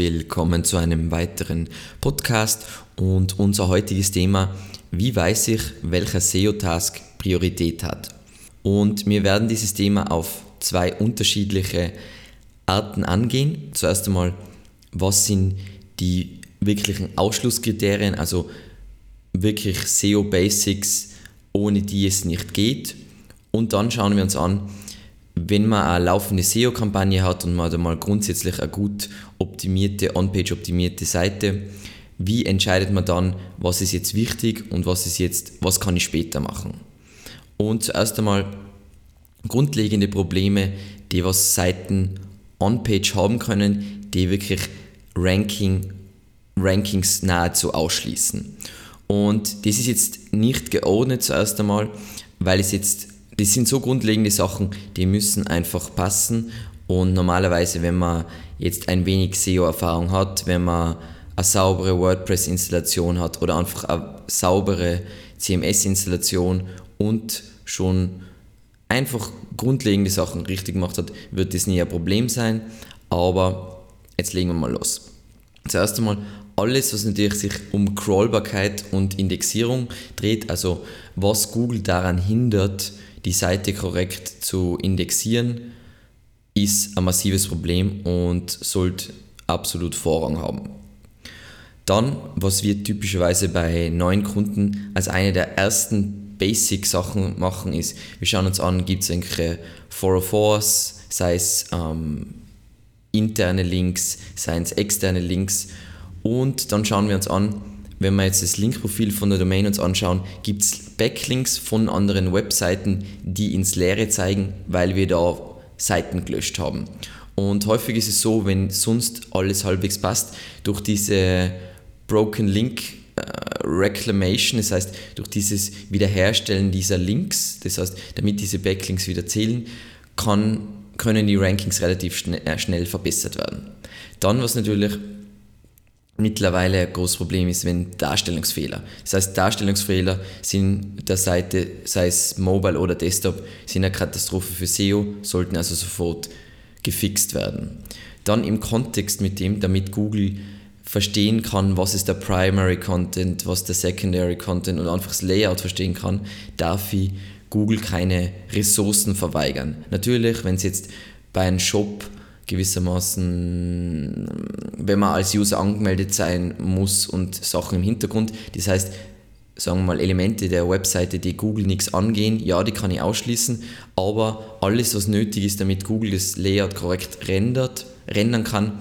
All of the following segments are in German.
willkommen zu einem weiteren Podcast und unser heutiges Thema, wie weiß ich, welcher SEO-Task Priorität hat. Und wir werden dieses Thema auf zwei unterschiedliche Arten angehen. Zuerst einmal, was sind die wirklichen Ausschlusskriterien, also wirklich SEO-Basics, ohne die es nicht geht. Und dann schauen wir uns an, wenn man eine laufende SEO-Kampagne hat und man hat mal grundsätzlich eine gut optimierte, on-page optimierte Seite, wie entscheidet man dann, was ist jetzt wichtig und was ist jetzt, was kann ich später machen? Und zuerst einmal grundlegende Probleme, die was Seiten on-page haben können, die wirklich Ranking, Rankings nahezu ausschließen. Und das ist jetzt nicht geordnet zuerst einmal, weil es jetzt das sind so grundlegende Sachen, die müssen einfach passen. Und normalerweise, wenn man jetzt ein wenig SEO-Erfahrung hat, wenn man eine saubere WordPress-Installation hat oder einfach eine saubere CMS-Installation und schon einfach grundlegende Sachen richtig gemacht hat, wird das nie ein Problem sein. Aber jetzt legen wir mal los. Zuerst einmal alles, was natürlich sich um Crawlbarkeit und Indexierung dreht, also was Google daran hindert, die Seite korrekt zu indexieren, ist ein massives Problem und sollte absolut Vorrang haben. Dann, was wir typischerweise bei neuen Kunden als eine der ersten Basic-Sachen machen, ist, wir schauen uns an, gibt es irgendwelche 404s, sei es ähm, interne Links, seien es externe Links und dann schauen wir uns an, wenn wir jetzt das Linkprofil von der Domain uns anschauen, gibt es Backlinks von anderen Webseiten, die ins Leere zeigen, weil wir da Seiten gelöscht haben. Und häufig ist es so, wenn sonst alles halbwegs passt, durch diese Broken Link äh, Reclamation, das heißt durch dieses Wiederherstellen dieser Links, das heißt damit diese Backlinks wieder zählen, kann, können die Rankings relativ schnell, äh, schnell verbessert werden. Dann, was natürlich mittlerweile ein großes Problem ist, wenn Darstellungsfehler. Das heißt, Darstellungsfehler sind der Seite, sei es Mobile oder Desktop, sind eine Katastrophe für SEO, sollten also sofort gefixt werden. Dann im Kontext mit dem, damit Google verstehen kann, was ist der Primary Content, was der Secondary Content und einfach das Layout verstehen kann, darf ich Google keine Ressourcen verweigern. Natürlich, wenn es jetzt bei einem Shop gewissermaßen, wenn man als User angemeldet sein muss und Sachen im Hintergrund, das heißt, sagen wir mal, Elemente der Webseite, die Google nichts angehen, ja, die kann ich ausschließen, aber alles, was nötig ist, damit Google das Layout korrekt rendert, rendern kann,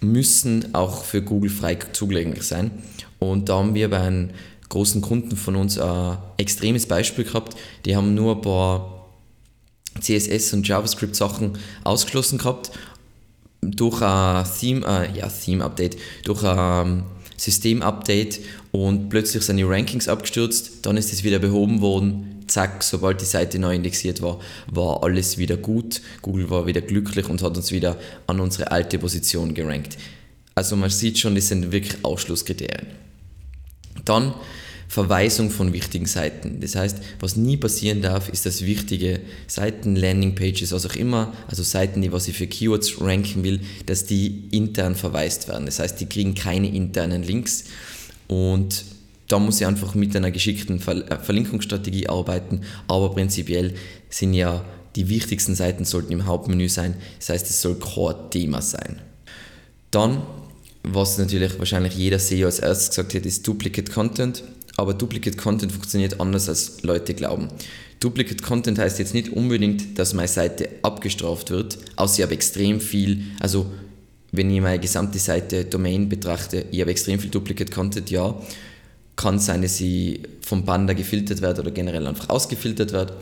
müssen auch für Google frei zugänglich sein. Und da haben wir bei einem großen Kunden von uns ein extremes Beispiel gehabt. Die haben nur ein paar CSS und JavaScript Sachen ausgeschlossen gehabt durch ein Theme, äh, ja, Theme Update, durch ein System Update und plötzlich sind die Rankings abgestürzt, dann ist es wieder behoben worden, zack, sobald die Seite neu indexiert war, war alles wieder gut, Google war wieder glücklich und hat uns wieder an unsere alte Position gerankt. Also man sieht schon, das sind wirklich Ausschlusskriterien. Dann Verweisung von wichtigen Seiten. Das heißt, was nie passieren darf, ist, dass wichtige Seiten, Landingpages, was auch immer, also Seiten, die was ich für Keywords ranken will, dass die intern verweist werden. Das heißt, die kriegen keine internen Links und da muss ich einfach mit einer geschickten äh, Verlinkungsstrategie arbeiten, aber prinzipiell sind ja die wichtigsten Seiten sollten im Hauptmenü sein. Das heißt, es soll Core-Thema sein. Dann, was natürlich wahrscheinlich jeder SEO als erstes gesagt hat, ist Duplicate Content aber Duplicate Content funktioniert anders, als Leute glauben. Duplicate Content heißt jetzt nicht unbedingt, dass meine Seite abgestraft wird, außer ich habe extrem viel, also wenn ich meine gesamte Seite Domain betrachte, ich habe extrem viel Duplicate Content, ja, kann sein, dass sie vom Panda gefiltert wird oder generell einfach ausgefiltert wird.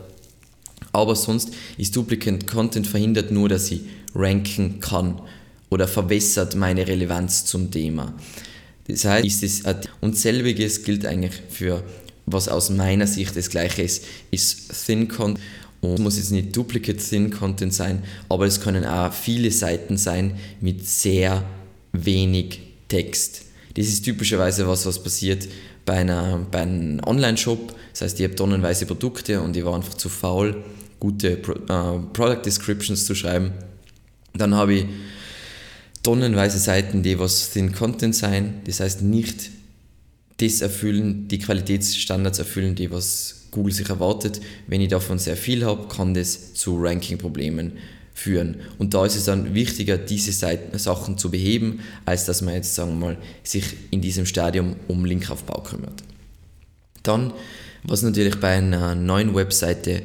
Aber sonst ist Duplicate Content verhindert nur, dass ich ranken kann oder verwässert meine Relevanz zum Thema. Das heißt, ist es, und selbiges gilt eigentlich für, was aus meiner Sicht das gleiche ist, ist Thin Content. Und es muss jetzt nicht Duplicate Thin Content sein, aber es können auch viele Seiten sein mit sehr wenig Text. Das ist typischerweise was, was passiert bei, einer, bei einem Online-Shop. Das heißt, ich habe tonnenweise Produkte und ich war einfach zu faul, gute Pro, äh, Product Descriptions zu schreiben. Dann habe ich tonnenweise Seiten, die was Thin Content sein, das heißt nicht das erfüllen, die Qualitätsstandards erfüllen, die was Google sich erwartet. Wenn ich davon sehr viel habe, kann das zu Ranking-Problemen führen. Und da ist es dann wichtiger, diese Seiten, Sachen zu beheben, als dass man jetzt, sagen wir mal, sich in diesem Stadium um Linkaufbau kümmert. Dann, was natürlich bei einer neuen Webseite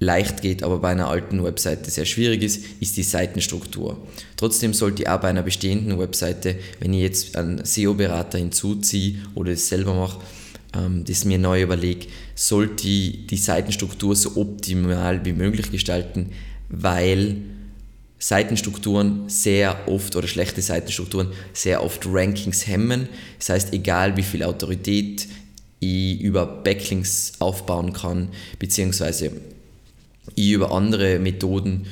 leicht geht, aber bei einer alten Webseite sehr schwierig ist, ist die Seitenstruktur. Trotzdem sollte ich auch bei einer bestehenden Webseite, wenn ich jetzt einen SEO-Berater hinzuziehe oder es selber mache, ähm, das mir neu überlege, sollte ich die Seitenstruktur so optimal wie möglich gestalten, weil Seitenstrukturen sehr oft oder schlechte Seitenstrukturen sehr oft Rankings hemmen. Das heißt, egal wie viel Autorität ich über Backlinks aufbauen kann, beziehungsweise ich über andere Methoden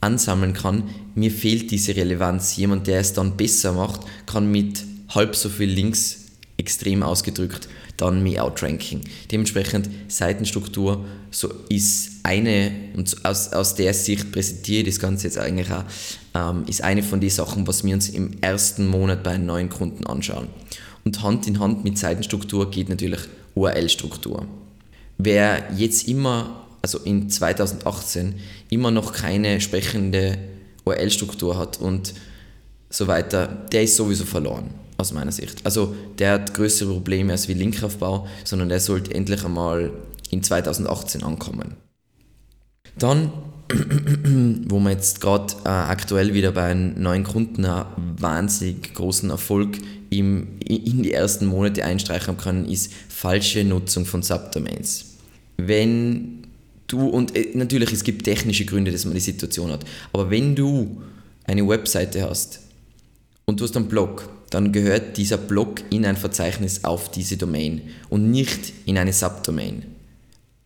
ansammeln kann, mir fehlt diese Relevanz. Jemand, der es dann besser macht, kann mit halb so viel Links extrem ausgedrückt dann mich outranking. Dementsprechend Seitenstruktur so ist eine, und aus, aus der Sicht präsentiere ich das Ganze jetzt eigentlich auch, ähm, ist eine von den Sachen, was wir uns im ersten Monat bei einem neuen Kunden anschauen. Und Hand in Hand mit Seitenstruktur geht natürlich URL-Struktur. Wer jetzt immer also in 2018, immer noch keine sprechende URL-Struktur hat und so weiter, der ist sowieso verloren, aus meiner Sicht. Also der hat größere Probleme als wie Linkaufbau, sondern der sollte endlich einmal in 2018 ankommen. Dann, wo man jetzt gerade äh, aktuell wieder bei einem neuen Kunden einen wahnsinnig großen Erfolg im, in die ersten Monate einstreichen kann, ist falsche Nutzung von Subdomains. Wenn du, und äh, natürlich, es gibt technische Gründe, dass man die Situation hat, aber wenn du eine Webseite hast und du hast einen Blog, dann gehört dieser Blog in ein Verzeichnis auf diese Domain und nicht in eine Subdomain.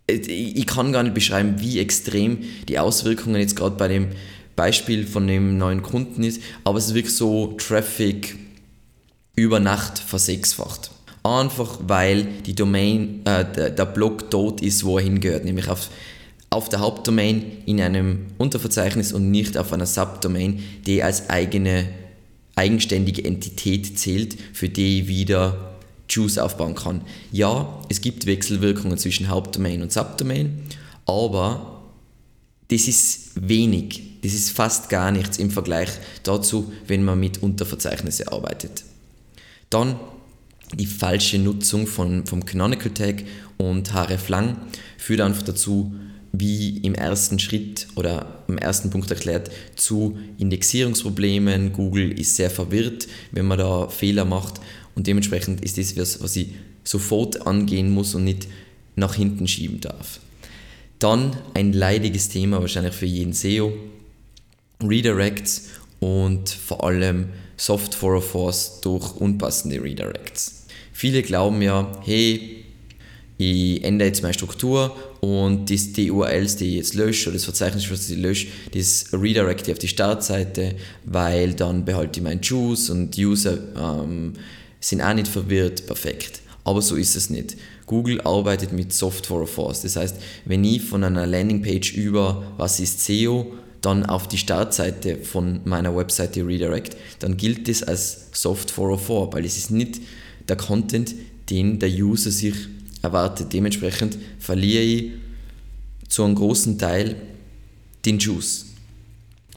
Äh, ich kann gar nicht beschreiben, wie extrem die Auswirkungen jetzt gerade bei dem Beispiel von dem neuen Kunden ist, aber es ist wirklich so Traffic über Nacht versechsfacht. Einfach weil die Domain, äh, der, der Blog dort ist, wo er hingehört, nämlich auf auf der Hauptdomain in einem Unterverzeichnis und nicht auf einer Subdomain, die als eigene eigenständige Entität zählt, für die ich wieder Juice aufbauen kann. Ja, es gibt Wechselwirkungen zwischen Hauptdomain und Subdomain, aber das ist wenig, das ist fast gar nichts im Vergleich dazu, wenn man mit Unterverzeichnisse arbeitet. Dann die falsche Nutzung von, vom Canonical Tag und hreflang führt einfach dazu, wie im ersten Schritt oder im ersten Punkt erklärt, zu Indexierungsproblemen. Google ist sehr verwirrt, wenn man da Fehler macht und dementsprechend ist das was, was ich sofort angehen muss und nicht nach hinten schieben darf. Dann ein leidiges Thema wahrscheinlich für jeden SEO, Redirects und vor allem Soft 404s durch unpassende Redirects. Viele glauben ja, hey, ich ändere jetzt meine Struktur und die, die URLs, die ich jetzt lösche, oder das Verzeichnis, was ich lösche, das redirecte auf die Startseite, weil dann behalte ich meinen Juice und User ähm, sind auch nicht verwirrt, perfekt. Aber so ist es nicht. Google arbeitet mit Software of Force. Das heißt, wenn ich von einer Landingpage über was ist SEO dann auf die Startseite von meiner Webseite redirect, dann gilt das als Soft 404, weil es ist nicht der Content, den der User sich erwartet. Dementsprechend verliere ich zu einem großen Teil den Juice.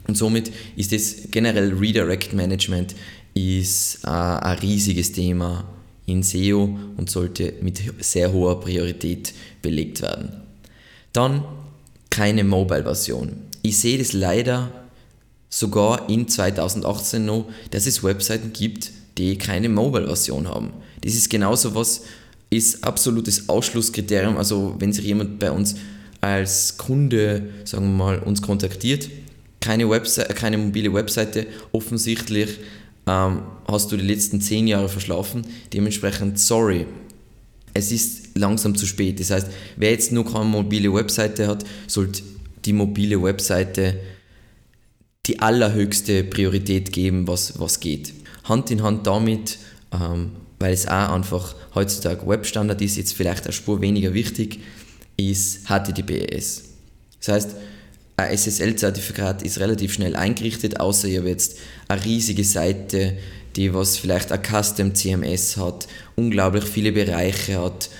Und somit ist das generell Redirect Management ist äh, ein riesiges Thema in SEO und sollte mit sehr hoher Priorität belegt werden. Dann keine Mobile-Version. Ich sehe das leider sogar in 2018 noch, dass es Webseiten gibt, die keine Mobile-Version haben. Das ist genauso was, ist absolutes Ausschlusskriterium. Also wenn sich jemand bei uns als Kunde, sagen wir mal, uns kontaktiert, keine, Website, keine mobile Webseite, offensichtlich ähm, hast du die letzten zehn Jahre verschlafen. Dementsprechend, sorry, es ist langsam zu spät. Das heißt, wer jetzt nur keine mobile Webseite hat, sollte die mobile Webseite die allerhöchste Priorität geben, was, was geht. Hand in Hand damit ähm, weil es auch einfach heutzutage Webstandard ist, jetzt vielleicht eine Spur weniger wichtig, ist HTTPS. Das heißt, ein SSL-Zertifikat ist relativ schnell eingerichtet, außer ihr habt jetzt eine riesige Seite, die was vielleicht ein Custom CMS hat, unglaublich viele Bereiche hat,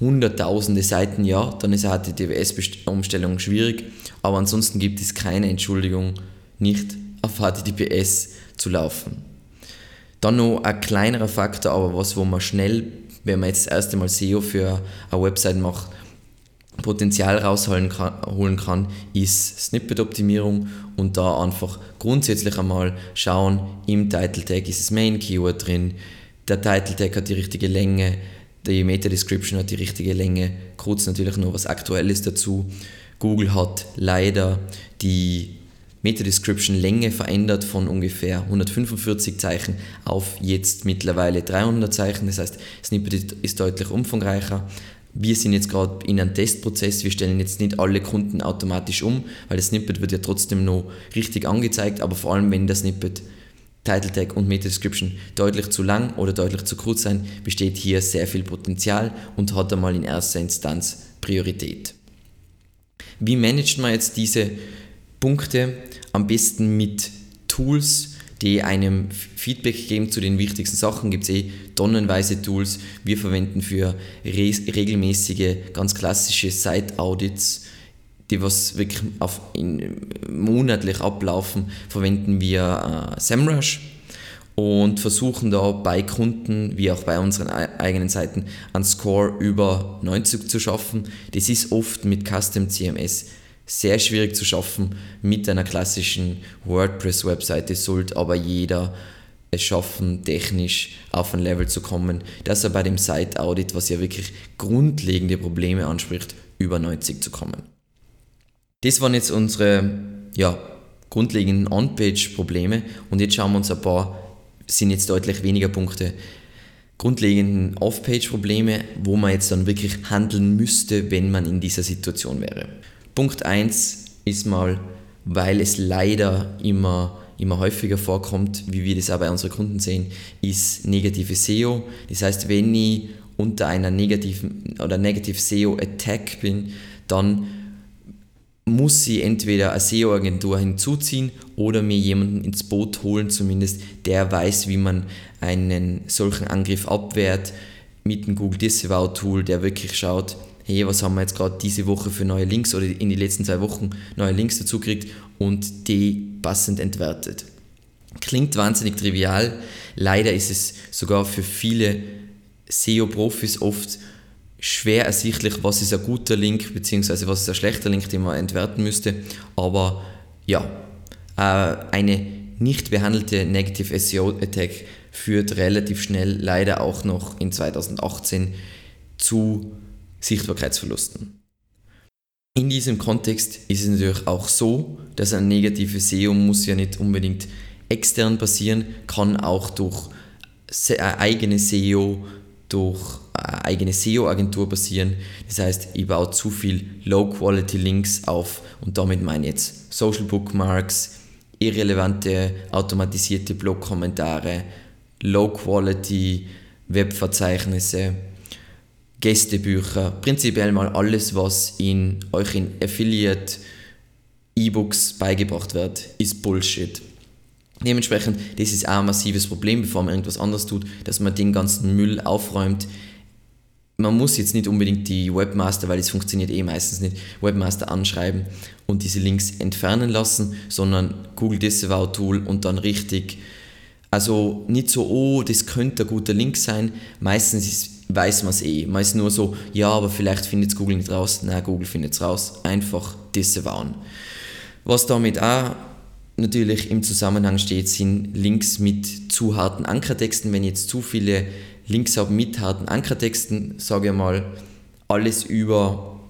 hunderttausende Seiten, ja, dann ist eine HTTPS-Umstellung schwierig, aber ansonsten gibt es keine Entschuldigung, nicht auf HTTPS zu laufen. Dann noch ein kleinerer Faktor, aber was, wo man schnell, wenn man jetzt das erste Mal SEO für eine Website macht, Potenzial rausholen kann, kann, ist Snippet-Optimierung und da einfach grundsätzlich einmal schauen, im Title Tag ist das Main Keyword drin, der Title Tag hat die richtige Länge, die Meta-Description hat die richtige Länge, kurz natürlich noch was Aktuelles dazu. Google hat leider die Meta-Description-Länge verändert von ungefähr 145 Zeichen auf jetzt mittlerweile 300 Zeichen. Das heißt, Snippet ist deutlich umfangreicher. Wir sind jetzt gerade in einem Testprozess. Wir stellen jetzt nicht alle Kunden automatisch um, weil das Snippet wird ja trotzdem noch richtig angezeigt. Aber vor allem, wenn der Snippet Title Tag und Meta Description deutlich zu lang oder deutlich zu kurz sein, besteht hier sehr viel Potenzial und hat einmal in erster Instanz Priorität. Wie managt man jetzt diese Punkte? Am besten mit Tools, die einem Feedback geben zu den wichtigsten Sachen. Gibt es eh tonnenweise Tools. Wir verwenden für regelmäßige, ganz klassische Site-Audits, die was wirklich auf in, monatlich ablaufen, verwenden wir äh, SEMrush und versuchen da bei Kunden wie auch bei unseren eigenen Seiten einen Score über 90 zu schaffen. Das ist oft mit Custom CMS sehr schwierig zu schaffen. Mit einer klassischen WordPress-Webseite sollte aber jeder es schaffen, technisch auf ein Level zu kommen, dass er bei dem Site-Audit, was ja wirklich grundlegende Probleme anspricht, über 90 zu kommen. Das waren jetzt unsere ja, grundlegenden On-Page-Probleme und jetzt schauen wir uns ein paar, sind jetzt deutlich weniger Punkte, grundlegenden Off-Page-Probleme, wo man jetzt dann wirklich handeln müsste, wenn man in dieser Situation wäre. Punkt 1 ist mal, weil es leider immer, immer häufiger vorkommt, wie wir das auch bei unseren Kunden sehen, ist negative SEO. Das heißt, wenn ich unter einer negativen oder Negative SEO Attack bin, dann muss sie entweder eine SEO-Agentur hinzuziehen oder mir jemanden ins Boot holen, zumindest der weiß, wie man einen solchen Angriff abwehrt mit dem Google Disavow Tool, der wirklich schaut, hey, was haben wir jetzt gerade diese Woche für neue Links oder in den letzten zwei Wochen neue Links dazu gekriegt und die passend entwertet. Klingt wahnsinnig trivial, leider ist es sogar für viele SEO-Profis oft schwer ersichtlich, was ist ein guter Link bzw. was ist ein schlechter Link, den man entwerten müsste. Aber ja, äh, eine nicht behandelte Negative SEO Attack führt relativ schnell leider auch noch in 2018 zu Sichtbarkeitsverlusten. In diesem Kontext ist es natürlich auch so, dass ein negative SEO muss ja nicht unbedingt extern passieren, kann auch durch eigene SEO durch eine eigene SEO-Agentur passieren. Das heißt, ich baue zu viel Low-Quality-Links auf und damit meine ich jetzt Social Bookmarks, irrelevante automatisierte Blog-Kommentare, Low-Quality Webverzeichnisse, Gästebücher, prinzipiell mal alles, was in euch in Affiliate E-Books beigebracht wird, ist Bullshit. Dementsprechend, das ist auch ein massives Problem, bevor man irgendwas anderes tut, dass man den ganzen Müll aufräumt. Man muss jetzt nicht unbedingt die Webmaster, weil es funktioniert eh meistens nicht, Webmaster anschreiben und diese Links entfernen lassen, sondern Google Disavow Tool und dann richtig, also nicht so, oh, das könnte ein guter Link sein. Meistens ist, weiß man es eh. Man ist nur so, ja, aber vielleicht findet es Google nicht raus. Nein, Google findet es raus. Einfach disavowen. Was damit auch natürlich im Zusammenhang steht, sind Links mit zu harten Ankertexten. Wenn ich jetzt zu viele Links habe mit harten Ankertexten, sage ich mal, alles über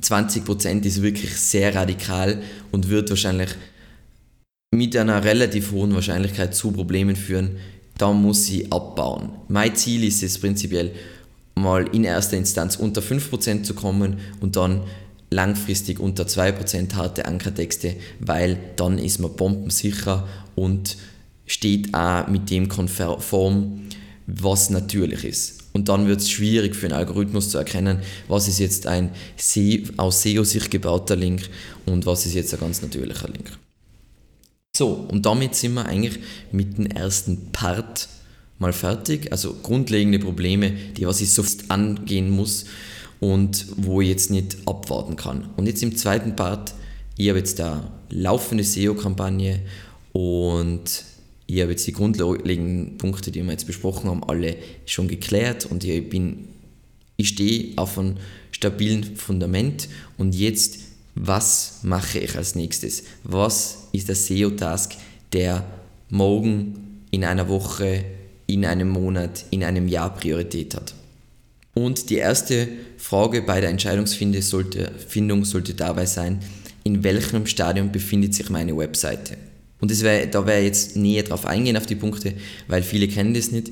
20% ist wirklich sehr radikal und wird wahrscheinlich mit einer relativ hohen Wahrscheinlichkeit zu Problemen führen. Da muss ich abbauen. Mein Ziel ist es prinzipiell, mal in erster Instanz unter 5% zu kommen und dann langfristig unter 2% harte Ankertexte, weil dann ist man bombensicher und steht auch mit dem konform, was natürlich ist. Und dann wird es schwierig für einen Algorithmus zu erkennen, was ist jetzt ein aus SEO-Sicht gebauter Link und was ist jetzt ein ganz natürlicher Link. So, und damit sind wir eigentlich mit dem ersten Part mal fertig. Also grundlegende Probleme, die was ich sofort angehen muss und wo ich jetzt nicht abwarten kann. Und jetzt im zweiten Part, ich habe jetzt da laufende SEO-Kampagne und ich habe jetzt die grundlegenden Punkte, die wir jetzt besprochen haben, alle schon geklärt und ich bin, ich stehe auf einem stabilen Fundament und jetzt, was mache ich als nächstes? Was ist der SEO-Task, der morgen, in einer Woche, in einem Monat, in einem Jahr Priorität hat? Und die erste Frage bei der Entscheidungsfindung sollte, sollte dabei sein, in welchem Stadium befindet sich meine Webseite? Und wär, da werde ich jetzt näher drauf eingehen auf die Punkte, weil viele kennen das nicht.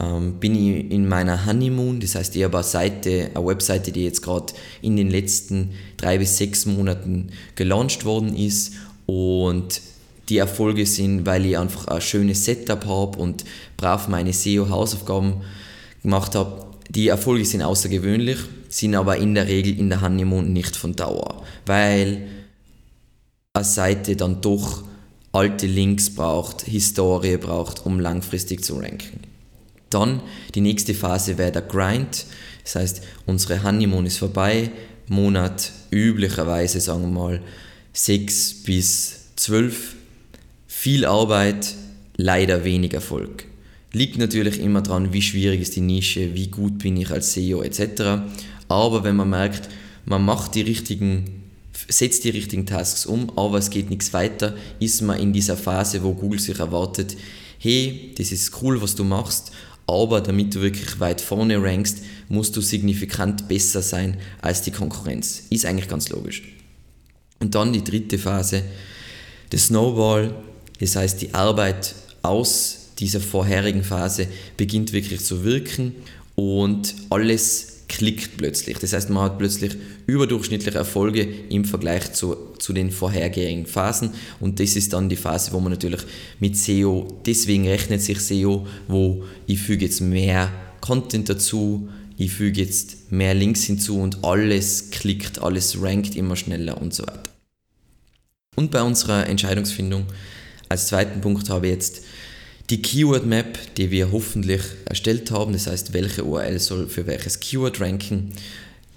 Ähm, bin ich in meiner Honeymoon, das heißt, ich habe eine Seite, eine Webseite, die jetzt gerade in den letzten drei bis sechs Monaten gelauncht worden ist und die Erfolge sind, weil ich einfach ein schönes Setup habe und brav meine SEO-Hausaufgaben gemacht habe. Die Erfolge sind außergewöhnlich, sind aber in der Regel in der Honeymoon nicht von Dauer, weil eine Seite dann doch alte Links braucht, Historie braucht, um langfristig zu ranken. Dann die nächste Phase wäre der Grind, das heißt, unsere Honeymoon ist vorbei, Monat üblicherweise, sagen wir mal, 6 bis 12. Viel Arbeit, leider wenig Erfolg. Liegt natürlich immer daran, wie schwierig ist die Nische, wie gut bin ich als SEO etc. Aber wenn man merkt, man macht die richtigen setzt die richtigen Tasks um, aber es geht nichts weiter, ist man in dieser Phase, wo Google sich erwartet, hey, das ist cool, was du machst, aber damit du wirklich weit vorne rankst, musst du signifikant besser sein als die Konkurrenz. Ist eigentlich ganz logisch. Und dann die dritte Phase, der Snowball, das heißt die Arbeit aus dieser vorherigen Phase beginnt wirklich zu wirken und alles klickt plötzlich. Das heißt, man hat plötzlich überdurchschnittliche Erfolge im Vergleich zu, zu den vorhergehenden Phasen und das ist dann die Phase, wo man natürlich mit SEO, deswegen rechnet sich SEO, wo ich füge jetzt mehr Content dazu, ich füge jetzt mehr Links hinzu und alles klickt, alles rankt immer schneller und so weiter. Und bei unserer Entscheidungsfindung als zweiten Punkt habe ich jetzt die Keyword Map, die wir hoffentlich erstellt haben, das heißt, welche URL soll für welches Keyword ranken,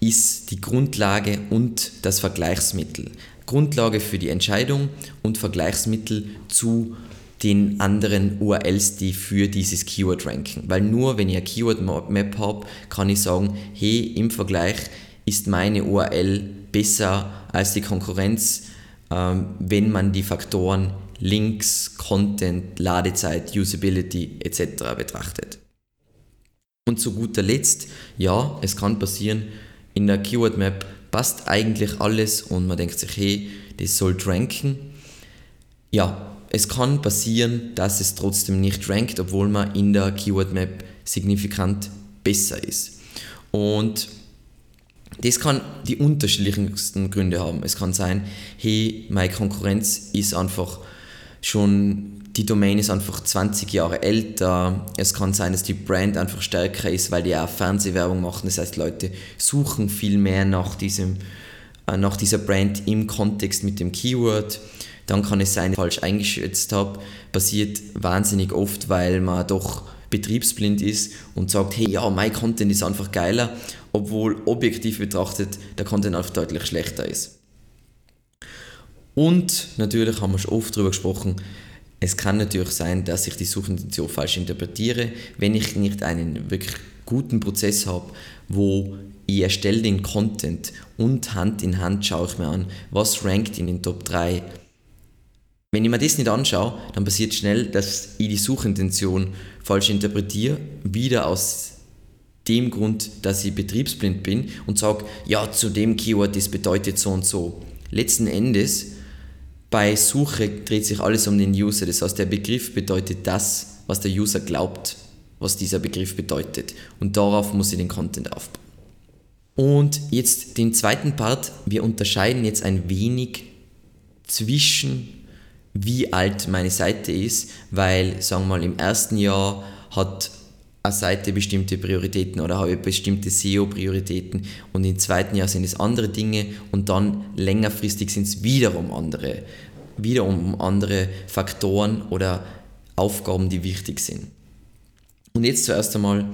ist die Grundlage und das Vergleichsmittel. Grundlage für die Entscheidung und Vergleichsmittel zu den anderen URLs, die für dieses Keyword ranken. Weil nur wenn ich eine Keyword Map habe, kann ich sagen, hey, im Vergleich ist meine URL besser als die Konkurrenz, wenn man die Faktoren Links, Content, Ladezeit, Usability etc. betrachtet. Und zu guter Letzt, ja, es kann passieren, in der Keyword Map passt eigentlich alles und man denkt sich, hey, das soll ranken. Ja, es kann passieren, dass es trotzdem nicht rankt, obwohl man in der Keyword Map signifikant besser ist. Und das kann die unterschiedlichsten Gründe haben. Es kann sein, hey, meine Konkurrenz ist einfach schon die Domain ist einfach 20 Jahre älter. Es kann sein, dass die Brand einfach stärker ist, weil die auch Fernsehwerbung machen. Das heißt, Leute suchen viel mehr nach, diesem, äh, nach dieser Brand im Kontext mit dem Keyword. Dann kann es sein, dass ich falsch eingeschätzt habe. Passiert wahnsinnig oft, weil man doch betriebsblind ist und sagt, hey, ja, mein Content ist einfach geiler, obwohl objektiv betrachtet der Content einfach deutlich schlechter ist. Und natürlich haben wir schon oft darüber gesprochen, es kann natürlich sein, dass ich die Suchintention falsch interpretiere, wenn ich nicht einen wirklich guten Prozess habe, wo ich erstelle den Content und Hand in Hand schaue ich mir an, was rankt in den Top 3. Wenn ich mir das nicht anschaue, dann passiert schnell, dass ich die Suchintention falsch interpretiere, wieder aus dem Grund, dass ich betriebsblind bin und sage, ja, zu dem Keyword, das bedeutet so und so. Letzten Endes bei Suche dreht sich alles um den User. Das heißt, der Begriff bedeutet das, was der User glaubt, was dieser Begriff bedeutet. Und darauf muss ich den Content aufbauen. Und jetzt den zweiten Part. Wir unterscheiden jetzt ein wenig zwischen wie alt meine Seite ist, weil, sagen wir mal, im ersten Jahr hat eine Seite bestimmte Prioritäten oder habe bestimmte SEO-Prioritäten und im zweiten Jahr sind es andere Dinge und dann längerfristig sind es wiederum andere, wiederum andere Faktoren oder Aufgaben, die wichtig sind. Und jetzt zuerst einmal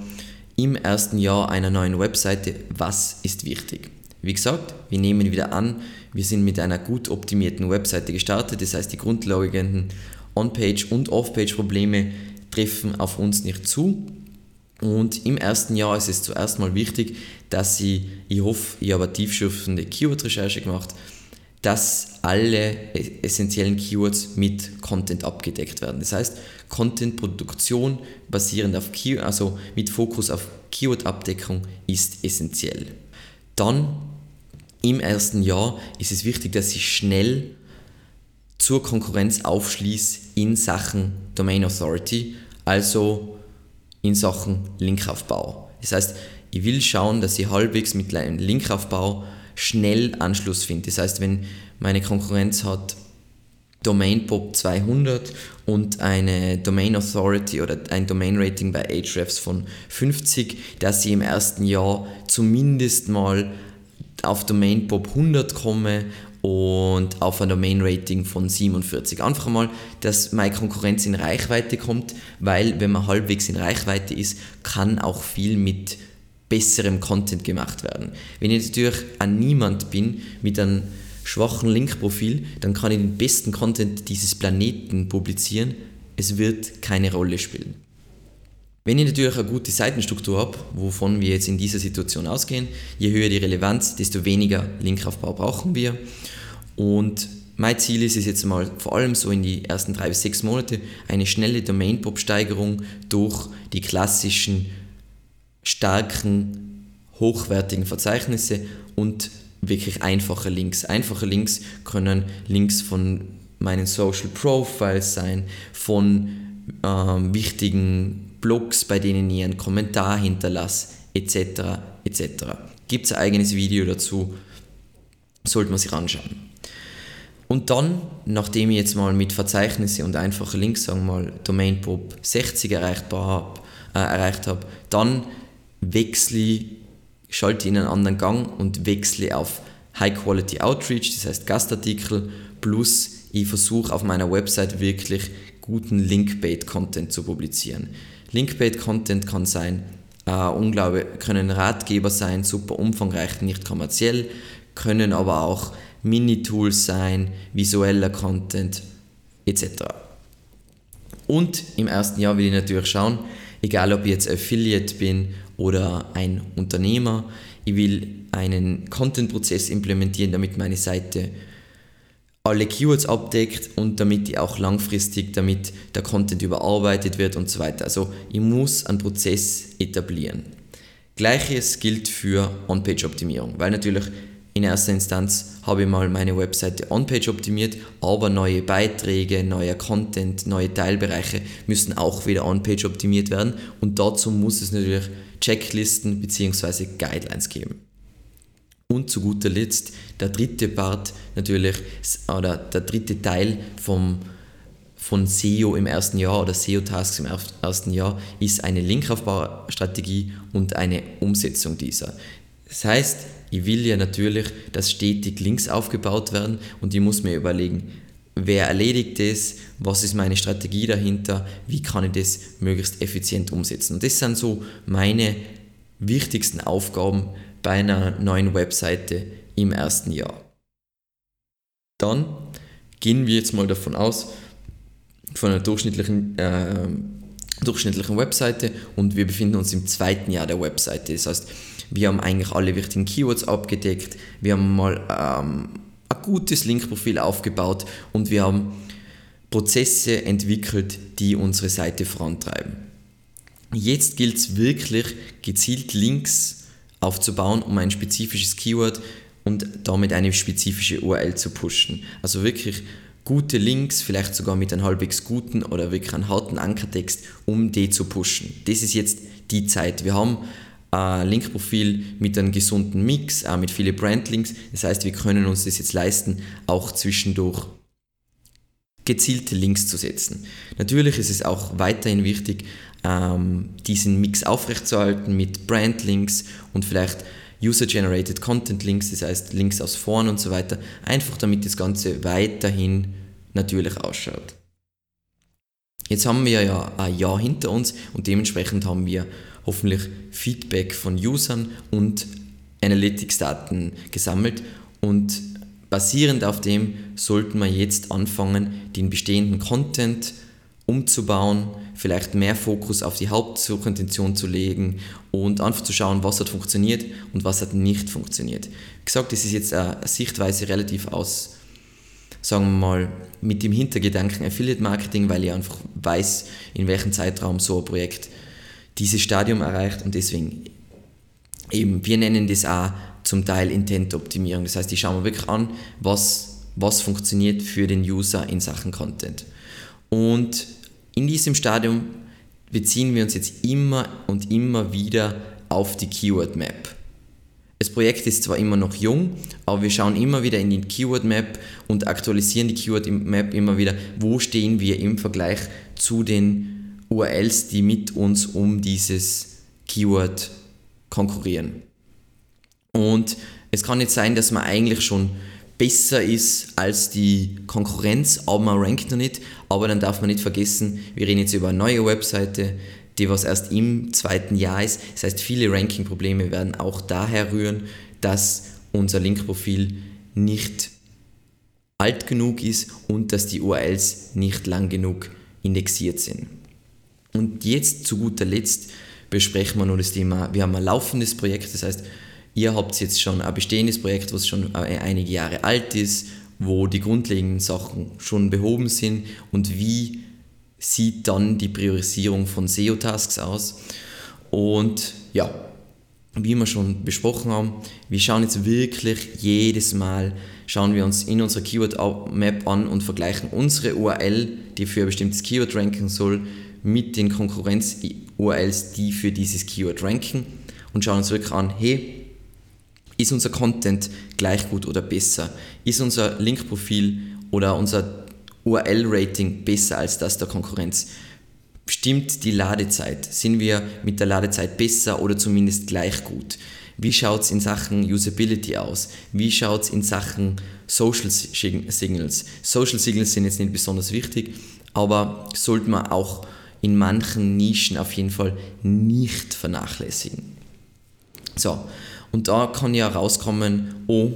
im ersten Jahr einer neuen Webseite, was ist wichtig? Wie gesagt, wir nehmen wieder an, wir sind mit einer gut optimierten Webseite gestartet, das heißt die grundlegenden On-Page- und Off-Page-Probleme treffen auf uns nicht zu. Und im ersten Jahr ist es zuerst mal wichtig, dass Sie, ich hoffe, ich habe tiefschürfende Keyword-Recherche gemacht, dass alle essentiellen Keywords mit Content abgedeckt werden. Das heißt, Content-Produktion basierend auf Keyword, also mit Fokus auf Keyword-Abdeckung ist essentiell. Dann im ersten Jahr ist es wichtig, dass ich schnell zur Konkurrenz aufschließe in Sachen Domain Authority, also in Sachen Linkaufbau. Das heißt, ich will schauen, dass ich halbwegs mit einem Linkaufbau schnell Anschluss finde. Das heißt, wenn meine Konkurrenz hat Domain Pop 200 und eine Domain Authority oder ein Domain Rating bei Ahrefs von 50, dass ich im ersten Jahr zumindest mal auf Domain Pop 100 komme und auf ein Domain Rating von 47. Einfach mal, dass meine Konkurrenz in Reichweite kommt, weil wenn man halbwegs in Reichweite ist, kann auch viel mit besserem Content gemacht werden. Wenn ich natürlich an niemand bin mit einem schwachen Linkprofil, dann kann ich den besten Content dieses Planeten publizieren. Es wird keine Rolle spielen. Wenn ich natürlich eine gute Seitenstruktur habe, wovon wir jetzt in dieser Situation ausgehen, je höher die Relevanz, desto weniger Linkaufbau brauchen wir. Und mein Ziel ist es jetzt mal vor allem so in die ersten drei bis sechs Monate eine schnelle Domain-Pop-Steigerung durch die klassischen starken, hochwertigen Verzeichnisse und wirklich einfache Links. Einfache Links können Links von meinen Social Profiles sein, von ähm, wichtigen Blogs, bei denen ich einen Kommentar hinterlasse, etc. etc. Gibt es ein eigenes Video dazu, sollte man sich anschauen. Und dann, nachdem ich jetzt mal mit Verzeichnisse und einfachen Links, sagen wir mal, Domain Pop 60 erreichbar hab, äh, erreicht habe, dann wechsle ich, schalte in einen anderen Gang und wechsle auf High Quality Outreach, das heißt Gastartikel, plus ich versuche auf meiner Website wirklich guten Linkbait-Content zu publizieren. Linkbait-Content kann sein, äh, unglaublich, können Ratgeber sein, super umfangreich, nicht kommerziell, können aber auch Mini-Tools sein, visueller Content etc. Und im ersten Jahr will ich natürlich schauen, egal ob ich jetzt Affiliate bin oder ein Unternehmer, ich will einen Content-Prozess implementieren, damit meine Seite alle Keywords abdeckt und damit die auch langfristig, damit der Content überarbeitet wird und so weiter. Also ich muss einen Prozess etablieren. Gleiches gilt für On-Page-Optimierung, weil natürlich in erster Instanz habe ich mal meine Webseite On-Page optimiert, aber neue Beiträge, neuer Content, neue Teilbereiche müssen auch wieder On-Page optimiert werden und dazu muss es natürlich Checklisten bzw. Guidelines geben. Und zu guter Letzt der dritte Part natürlich, oder der dritte Teil vom, von SEO im ersten Jahr oder SEO-Tasks im ersten Jahr ist eine Linkaufbaustrategie und eine Umsetzung dieser. Das heißt, ich will ja natürlich, dass stetig Links aufgebaut werden und ich muss mir überlegen, wer erledigt das, was ist meine Strategie dahinter, wie kann ich das möglichst effizient umsetzen. Und das sind so meine wichtigsten Aufgaben bei einer neuen Webseite im ersten Jahr. Dann gehen wir jetzt mal davon aus, von einer durchschnittlichen, äh, durchschnittlichen Webseite und wir befinden uns im zweiten Jahr der Webseite. Das heißt, wir haben eigentlich alle wichtigen Keywords abgedeckt, wir haben mal ähm, ein gutes Linkprofil aufgebaut und wir haben Prozesse entwickelt, die unsere Seite vorantreiben. Jetzt gilt es wirklich, gezielt Links aufzubauen, um ein spezifisches Keyword und damit eine spezifische URL zu pushen. Also wirklich gute Links, vielleicht sogar mit einem halbwegs guten oder wirklich einem harten Ankertext, um die zu pushen. Das ist jetzt die Zeit. Wir haben ein Linkprofil mit einem gesunden Mix, auch mit vielen Brandlinks. Das heißt, wir können uns das jetzt leisten, auch zwischendurch gezielte Links zu setzen. Natürlich ist es auch weiterhin wichtig, ähm, diesen Mix aufrechtzuerhalten mit Brandlinks und vielleicht User-Generated Content Links, das heißt Links aus vorn und so weiter, einfach damit das Ganze weiterhin natürlich ausschaut. Jetzt haben wir ja ein Jahr hinter uns und dementsprechend haben wir hoffentlich Feedback von Usern und Analytics-Daten gesammelt und basierend auf dem sollten wir jetzt anfangen, den bestehenden Content umzubauen, vielleicht mehr Fokus auf die Hauptsuchintention zu legen und einfach zu schauen, was hat funktioniert und was hat nicht funktioniert. Wie gesagt, das ist jetzt eine Sichtweise relativ aus, sagen wir mal, mit dem Hintergedanken Affiliate Marketing, weil ich einfach weiß, in welchem Zeitraum so ein Projekt dieses Stadium erreicht und deswegen eben, wir nennen das auch zum Teil Intent-Optimierung. Das heißt, ich schaue mir wirklich an, was, was funktioniert für den User in Sachen Content. Und in diesem Stadium beziehen wir uns jetzt immer und immer wieder auf die Keyword Map. Das Projekt ist zwar immer noch jung, aber wir schauen immer wieder in die Keyword Map und aktualisieren die Keyword Map immer wieder, wo stehen wir im Vergleich zu den URLs, die mit uns um dieses Keyword konkurrieren. Und es kann jetzt sein, dass man eigentlich schon besser ist als die Konkurrenz, aber man rankt noch nicht. Aber dann darf man nicht vergessen, wir reden jetzt über eine neue Webseite, die was erst im zweiten Jahr ist. Das heißt, viele Ranking-Probleme werden auch daher rühren, dass unser Linkprofil nicht alt genug ist und dass die URLs nicht lang genug indexiert sind. Und jetzt zu guter Letzt besprechen wir nur das Thema, wir haben ein laufendes Projekt, das heißt, ihr habt jetzt schon ein bestehendes Projekt, was schon einige Jahre alt ist, wo die grundlegenden Sachen schon behoben sind und wie sieht dann die Priorisierung von SEO-Tasks aus. Und ja, wie wir schon besprochen haben, wir schauen jetzt wirklich jedes Mal, schauen wir uns in unserer Keyword-Map an und vergleichen unsere URL, die für ein bestimmtes Keyword ranken soll, mit den Konkurrenz-URLs, die für dieses Keyword ranken und schauen uns wirklich an, hey, ist unser Content gleich gut oder besser? Ist unser Linkprofil oder unser URL-Rating besser als das der Konkurrenz? Stimmt die Ladezeit? Sind wir mit der Ladezeit besser oder zumindest gleich gut? Wie schaut es in Sachen Usability aus? Wie schaut es in Sachen Social Signals? Social Signals sind jetzt nicht besonders wichtig, aber sollte man auch in manchen Nischen auf jeden Fall nicht vernachlässigen. So, und da kann ja rauskommen, oh,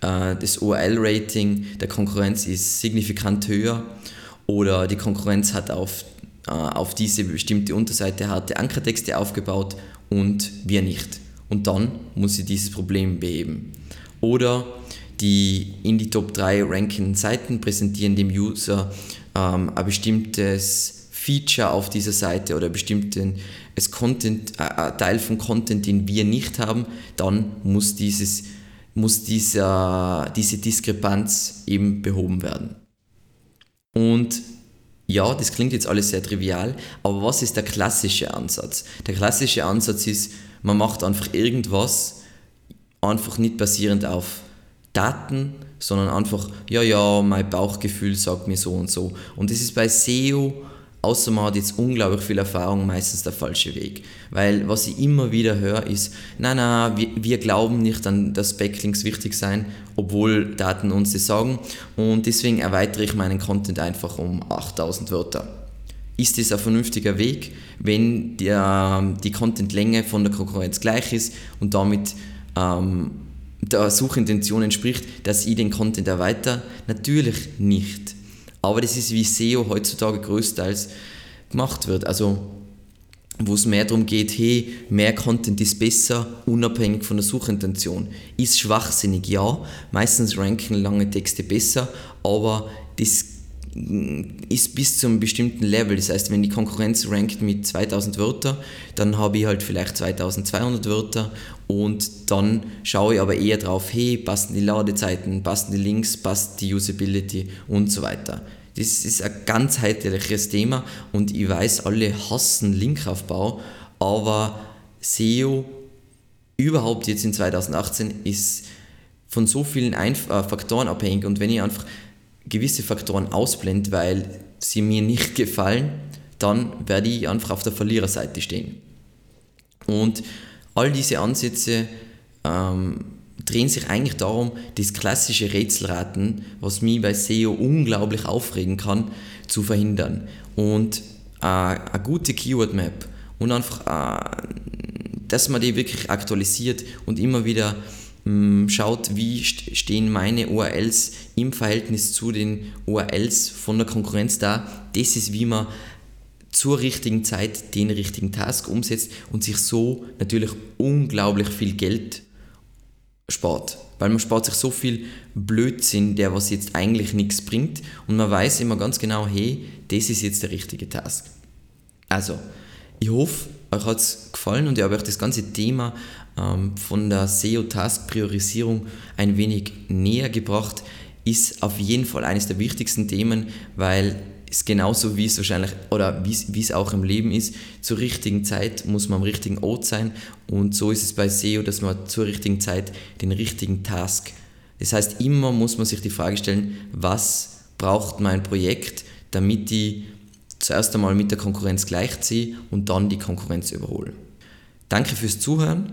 äh, das URL-Rating der Konkurrenz ist signifikant höher oder die Konkurrenz hat auf, äh, auf diese bestimmte Unterseite harte Ankertexte aufgebaut und wir nicht. Und dann muss sie dieses Problem beheben. Oder die in die Top 3 rankenden Seiten präsentieren dem User ähm, ein bestimmtes Feature auf dieser Seite oder bestimmten es Content, äh, ein Teil von Content, den wir nicht haben, dann muss, dieses, muss dieser, diese Diskrepanz eben behoben werden. Und ja, das klingt jetzt alles sehr trivial, aber was ist der klassische Ansatz? Der klassische Ansatz ist, man macht einfach irgendwas, einfach nicht basierend auf Daten, sondern einfach, ja, ja, mein Bauchgefühl sagt mir so und so. Und das ist bei SEO außer man hat jetzt unglaublich viel Erfahrung, meistens der falsche Weg. Weil was ich immer wieder höre, ist, nein, nein, wir, wir glauben nicht an, dass Backlinks wichtig sein, obwohl Daten uns das sagen. Und deswegen erweitere ich meinen Content einfach um 8000 Wörter. Ist das ein vernünftiger Weg, wenn der, die Contentlänge von der Konkurrenz gleich ist und damit ähm, der Suchintention entspricht, dass ich den Content erweitere? Natürlich nicht. Aber das ist wie SEO heutzutage größtenteils gemacht wird. Also wo es mehr darum geht, hey, mehr Content ist besser, unabhängig von der Suchintention. Ist schwachsinnig, ja. Meistens ranken lange Texte besser, aber das ist bis zu einem bestimmten Level. Das heißt, wenn die Konkurrenz rankt mit 2000 Wörter, dann habe ich halt vielleicht 2200 Wörter und dann schaue ich aber eher drauf, hey, passen die Ladezeiten, passen die Links, passt die Usability und so weiter. Das ist ein ganzheitliches Thema und ich weiß, alle hassen Linkaufbau, aber SEO überhaupt jetzt in 2018 ist von so vielen Einf äh, Faktoren abhängig und wenn ich einfach gewisse Faktoren ausblende, weil sie mir nicht gefallen, dann werde ich einfach auf der Verliererseite stehen. Und all diese Ansätze ähm, drehen sich eigentlich darum, das klassische Rätselraten, was mich bei SEO unglaublich aufregen kann, zu verhindern. Und äh, eine gute Keyword Map und einfach, äh, dass man die wirklich aktualisiert und immer wieder schaut, wie st stehen meine URLs im Verhältnis zu den URLs von der Konkurrenz da. Das ist, wie man zur richtigen Zeit den richtigen Task umsetzt und sich so natürlich unglaublich viel Geld spart. Weil man spart sich so viel Blödsinn, der was jetzt eigentlich nichts bringt und man weiß immer ganz genau, hey, das ist jetzt der richtige Task. Also, ich hoffe, euch hat es gefallen und ich habe euch das ganze Thema von der SEO-Task-Priorisierung ein wenig näher gebracht. Ist auf jeden Fall eines der wichtigsten Themen, weil ist genauso wie es wahrscheinlich, oder wie es auch im Leben ist, zur richtigen Zeit muss man am richtigen Ort sein und so ist es bei SEO, dass man zur richtigen Zeit den richtigen Task. Das heißt, immer muss man sich die Frage stellen, was braucht mein Projekt, damit ich zuerst einmal mit der Konkurrenz gleichziehe und dann die Konkurrenz überhole. Danke fürs Zuhören